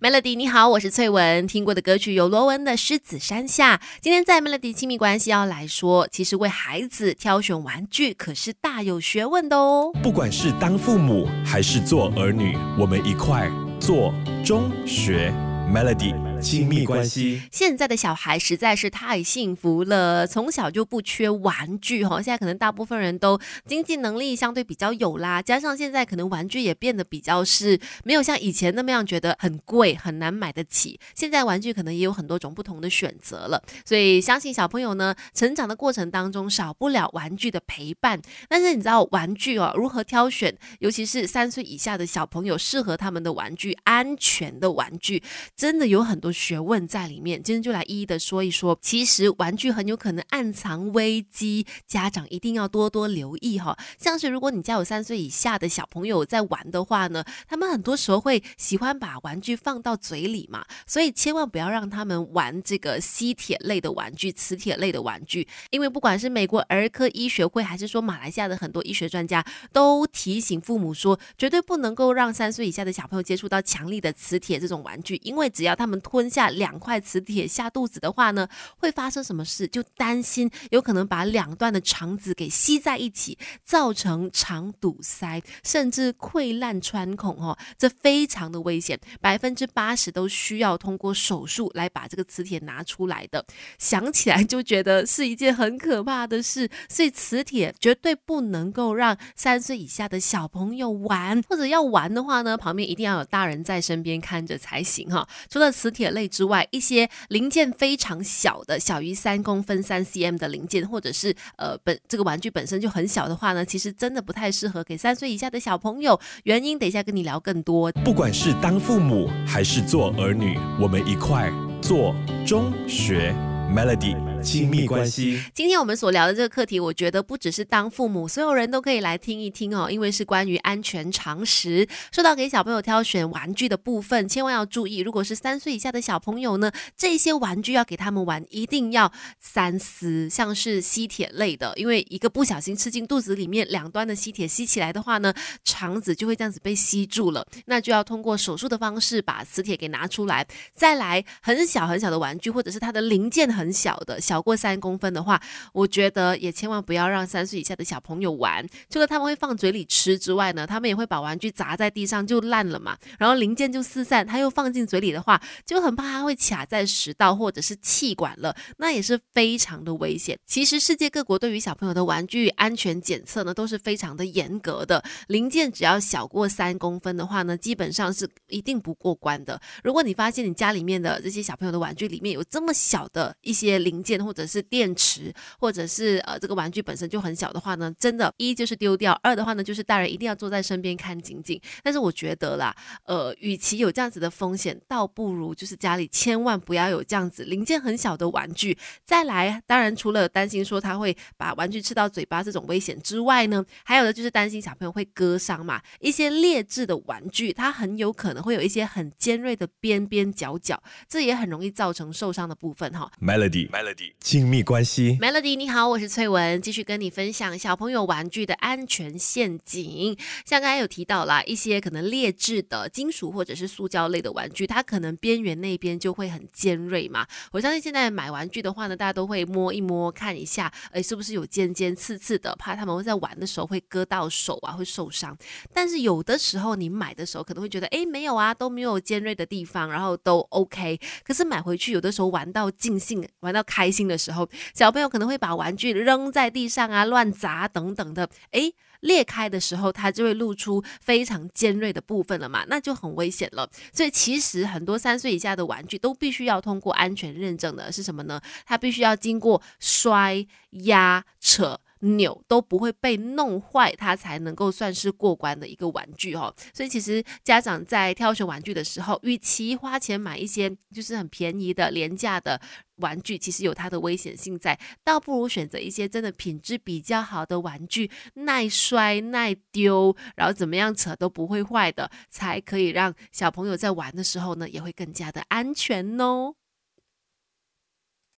Melody，你好，我是翠文。听过的歌曲有罗文的《狮子山下》。今天在 Melody 亲密关系要来说，其实为孩子挑选玩具可是大有学问的哦。不管是当父母还是做儿女，我们一块做中学 Melody。亲密关系，现在的小孩实在是太幸福了，从小就不缺玩具哈。现在可能大部分人都经济能力相对比较有啦，加上现在可能玩具也变得比较是没有像以前那么样觉得很贵很难买得起。现在玩具可能也有很多种不同的选择了，所以相信小朋友呢成长的过程当中少不了玩具的陪伴。但是你知道玩具哦如何挑选，尤其是三岁以下的小朋友适合他们的玩具，安全的玩具真的有很多。学问在里面，今天就来一一的说一说。其实玩具很有可能暗藏危机，家长一定要多多留意哈。像是如果你家有三岁以下的小朋友在玩的话呢，他们很多时候会喜欢把玩具放到嘴里嘛，所以千万不要让他们玩这个吸铁类的玩具、磁铁类的玩具，因为不管是美国儿科医学会，还是说马来西亚的很多医学专家，都提醒父母说，绝对不能够让三岁以下的小朋友接触到强力的磁铁这种玩具，因为只要他们吞。吞下两块磁铁下肚子的话呢，会发生什么事？就担心有可能把两段的肠子给吸在一起，造成肠堵塞，甚至溃烂穿孔哦，这非常的危险，百分之八十都需要通过手术来把这个磁铁拿出来的。想起来就觉得是一件很可怕的事，所以磁铁绝对不能够让三岁以下的小朋友玩，或者要玩的话呢，旁边一定要有大人在身边看着才行哈。除了磁铁。类之外，一些零件非常小的，小于三公分三 cm 的零件，或者是呃本这个玩具本身就很小的话呢，其实真的不太适合给三岁以下的小朋友。原因等一下跟你聊更多。不管是当父母还是做儿女，我们一块做中学 Melody。亲密关系。今天我们所聊的这个课题，我觉得不只是当父母，所有人都可以来听一听哦，因为是关于安全常识。说到给小朋友挑选玩具的部分，千万要注意，如果是三岁以下的小朋友呢，这些玩具要给他们玩，一定要三思。像是吸铁类的，因为一个不小心吃进肚子里面，两端的吸铁吸起来的话呢，肠子就会这样子被吸住了，那就要通过手术的方式把磁铁给拿出来。再来，很小很小的玩具，或者是它的零件很小的小。超过三公分的话，我觉得也千万不要让三岁以下的小朋友玩。除了他们会放嘴里吃之外呢，他们也会把玩具砸在地上就烂了嘛，然后零件就四散。他又放进嘴里的话，就很怕他会卡在食道或者是气管了，那也是非常的危险。其实世界各国对于小朋友的玩具安全检测呢都是非常的严格的，零件只要小过三公分的话呢，基本上是一定不过关的。如果你发现你家里面的这些小朋友的玩具里面有这么小的一些零件，或者是电池，或者是呃这个玩具本身就很小的话呢，真的，一就是丢掉，二的话呢就是大人一定要坐在身边看紧紧。但是我觉得啦，呃，与其有这样子的风险，倒不如就是家里千万不要有这样子零件很小的玩具。再来，当然除了担心说他会把玩具吃到嘴巴这种危险之外呢，还有的就是担心小朋友会割伤嘛。一些劣质的玩具，它很有可能会有一些很尖锐的边边角角，这也很容易造成受伤的部分哈。Melody，Melody。亲密关系，Melody，你好，我是翠文，继续跟你分享小朋友玩具的安全陷阱。像刚才有提到啦，一些可能劣质的金属或者是塑胶类的玩具，它可能边缘那边就会很尖锐嘛。我相信现在买玩具的话呢，大家都会摸一摸，看一下，哎，是不是有尖尖刺刺的，怕他们会在玩的时候会割到手啊，会受伤。但是有的时候你买的时候可能会觉得，哎，没有啊，都没有尖锐的地方，然后都 OK。可是买回去有的时候玩到尽兴，玩到开心的。时候，小朋友可能会把玩具扔在地上啊，乱砸等等的，诶，裂开的时候，它就会露出非常尖锐的部分了嘛，那就很危险了。所以其实很多三岁以下的玩具都必须要通过安全认证的，是什么呢？它必须要经过摔、压、扯。扭都不会被弄坏，它才能够算是过关的一个玩具哦。所以其实家长在挑选玩具的时候，与其花钱买一些就是很便宜的廉价的玩具，其实有它的危险性在，倒不如选择一些真的品质比较好的玩具，耐摔耐丢，然后怎么样扯都不会坏的，才可以让小朋友在玩的时候呢，也会更加的安全哦。